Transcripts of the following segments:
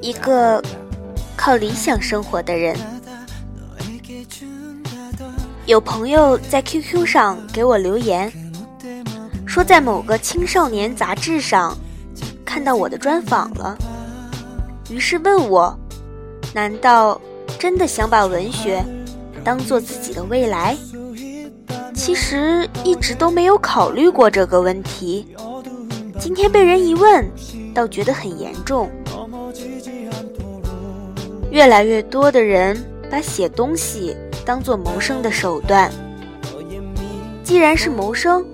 一个靠理想生活的人。有朋友在 QQ 上给我留言，说在某个青少年杂志上看到我的专访了，于是问我：难道真的想把文学当做自己的未来？其实一直都没有考虑过这个问题，今天被人一问，倒觉得很严重。越来越多的人把写东西。当做谋生的手段，既然是谋生，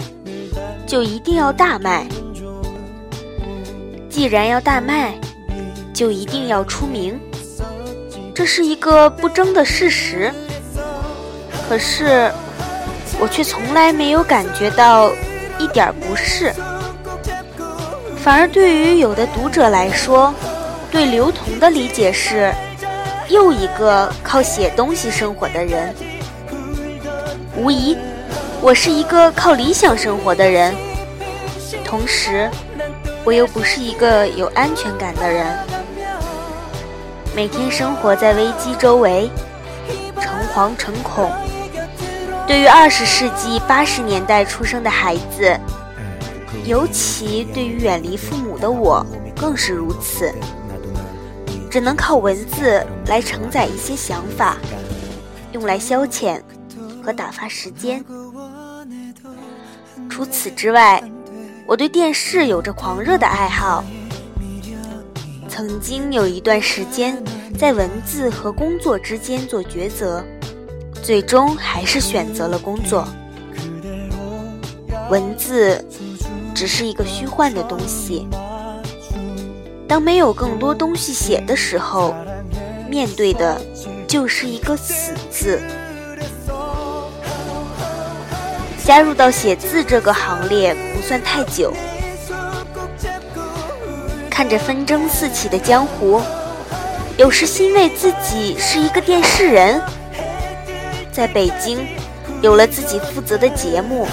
就一定要大卖；既然要大卖，就一定要出名。这是一个不争的事实。可是，我却从来没有感觉到一点不适，反而对于有的读者来说，对刘同的理解是。又一个靠写东西生活的人，无疑，我是一个靠理想生活的人。同时，我又不是一个有安全感的人。每天生活在危机周围，诚惶诚恐。对于二十世纪八十年代出生的孩子，尤其对于远离父母的我，更是如此。只能靠文字来承载一些想法，用来消遣和打发时间。除此之外，我对电视有着狂热的爱好。曾经有一段时间，在文字和工作之间做抉择，最终还是选择了工作。文字只是一个虚幻的东西。当没有更多东西写的时候，面对的就是一个死字。加入到写字这个行列不算太久，看着纷争四起的江湖，有时欣慰自己是一个电视人，在北京有了自己负责的节目，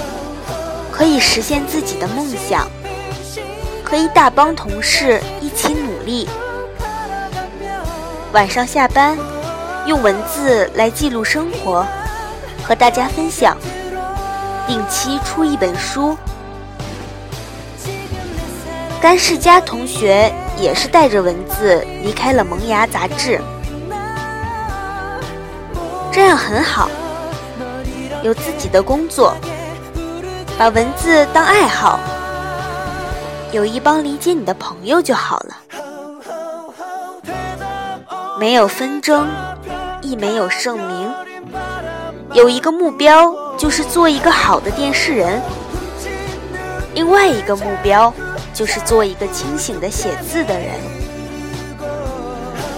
可以实现自己的梦想。可以大帮同事一起努力，晚上下班用文字来记录生活，和大家分享，定期出一本书。甘世佳同学也是带着文字离开了《萌芽》杂志，这样很好，有自己的工作，把文字当爱好。有一帮理解你的朋友就好了，没有纷争，亦没有盛名，有一个目标就是做一个好的电视人，另外一个目标就是做一个清醒的写字的人。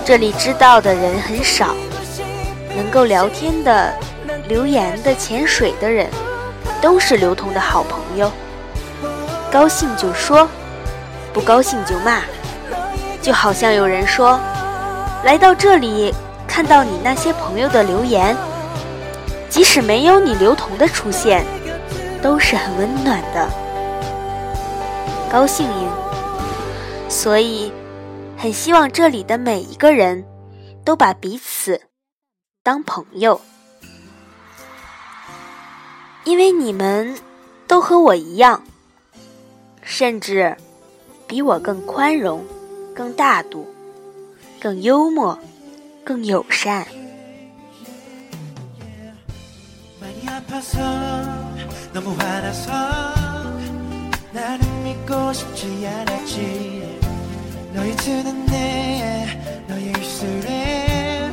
这里知道的人很少，能够聊天的、留言的、潜水的人，都是刘同的好朋友，高兴就说。不高兴就骂，就好像有人说，来到这里看到你那些朋友的留言，即使没有你刘同的出现，都是很温暖的，高兴应。所以，很希望这里的每一个人都把彼此当朋友，因为你们都和我一样，甚至。比我更宽容，更大度，更幽默，更友善。 싶지 않았지. 너의 두는 내 너의 입술에.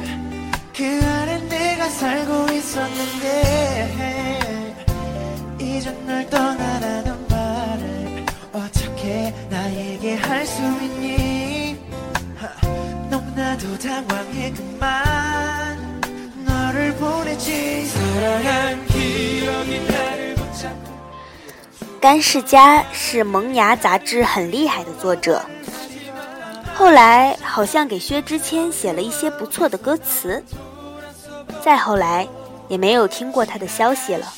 그 안에 내가 살고 있었는데. 이젠 널 떠나라는 말을 어떻게 나에게 할 수 있니? 너무나도 당황해 그만. 너를 보내지. 사랑해 甘世佳是《萌芽》杂志很厉害的作者，后来好像给薛之谦写了一些不错的歌词。再后来，也没有听过他的消息了。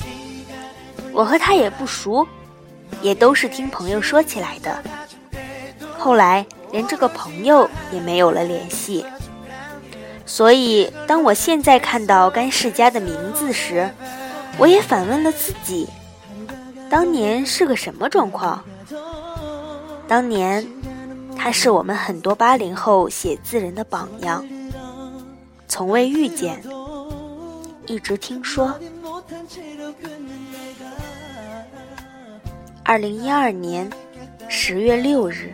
我和他也不熟，也都是听朋友说起来的。后来连这个朋友也没有了联系。所以，当我现在看到甘世家的名字时，我也反问了自己：当年是个什么状况？当年，他是我们很多八零后写字人的榜样，从未遇见。一直听说，二零一二年十月六日。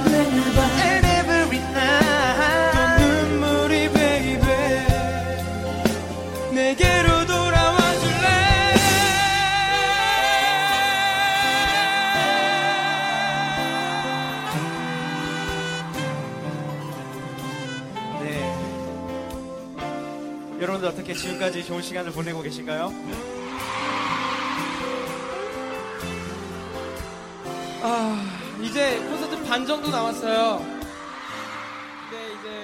여러분들어떻게지금까지좋은시간을보내고계신가요啊，이제콘서트반정도남았어요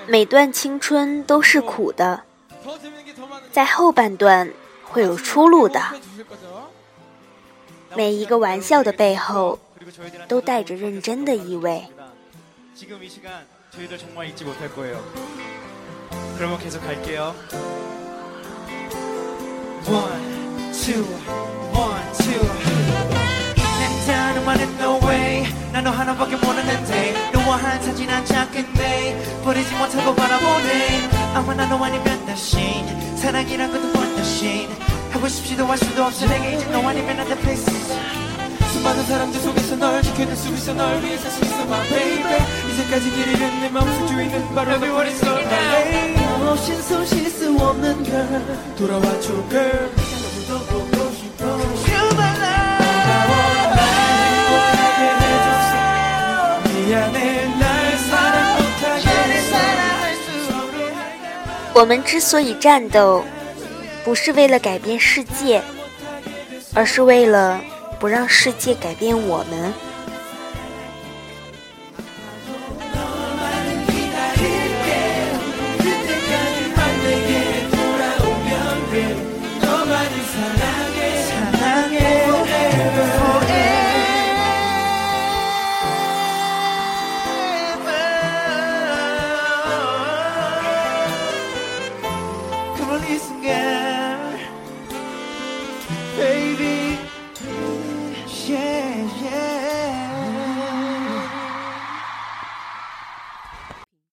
每段青春都是苦的，在后半段会有出路的。每一个玩笑的背后，都带着认真的意味。 One, two, one, two. 남자는 말은 no way. 난너 하나밖에 모르는데 너와 한 사진 한 장겠네. 버리지 못하고 바라보네. 난 너와 아니면 다신 사랑이란 것도 원다신 하고 싶지도 할 수도 없어 내게 이제 너 아니면 안돼 places. 수많은 사람들 속에서 널 지켜낼 수 있어 널 위해 살수 있어 my baby 이제까지 길 잃은 내 마음속 주인은 바로 Everyone is so my 心松心思我们 girl 돌아와줘 girl 너무도 보고 싶어 You my love 행복하게 해줬어 미안해 날 사랑 못하게 해서 我们之所以战斗，不是为了改变世界，而是为了不让世界改变我们。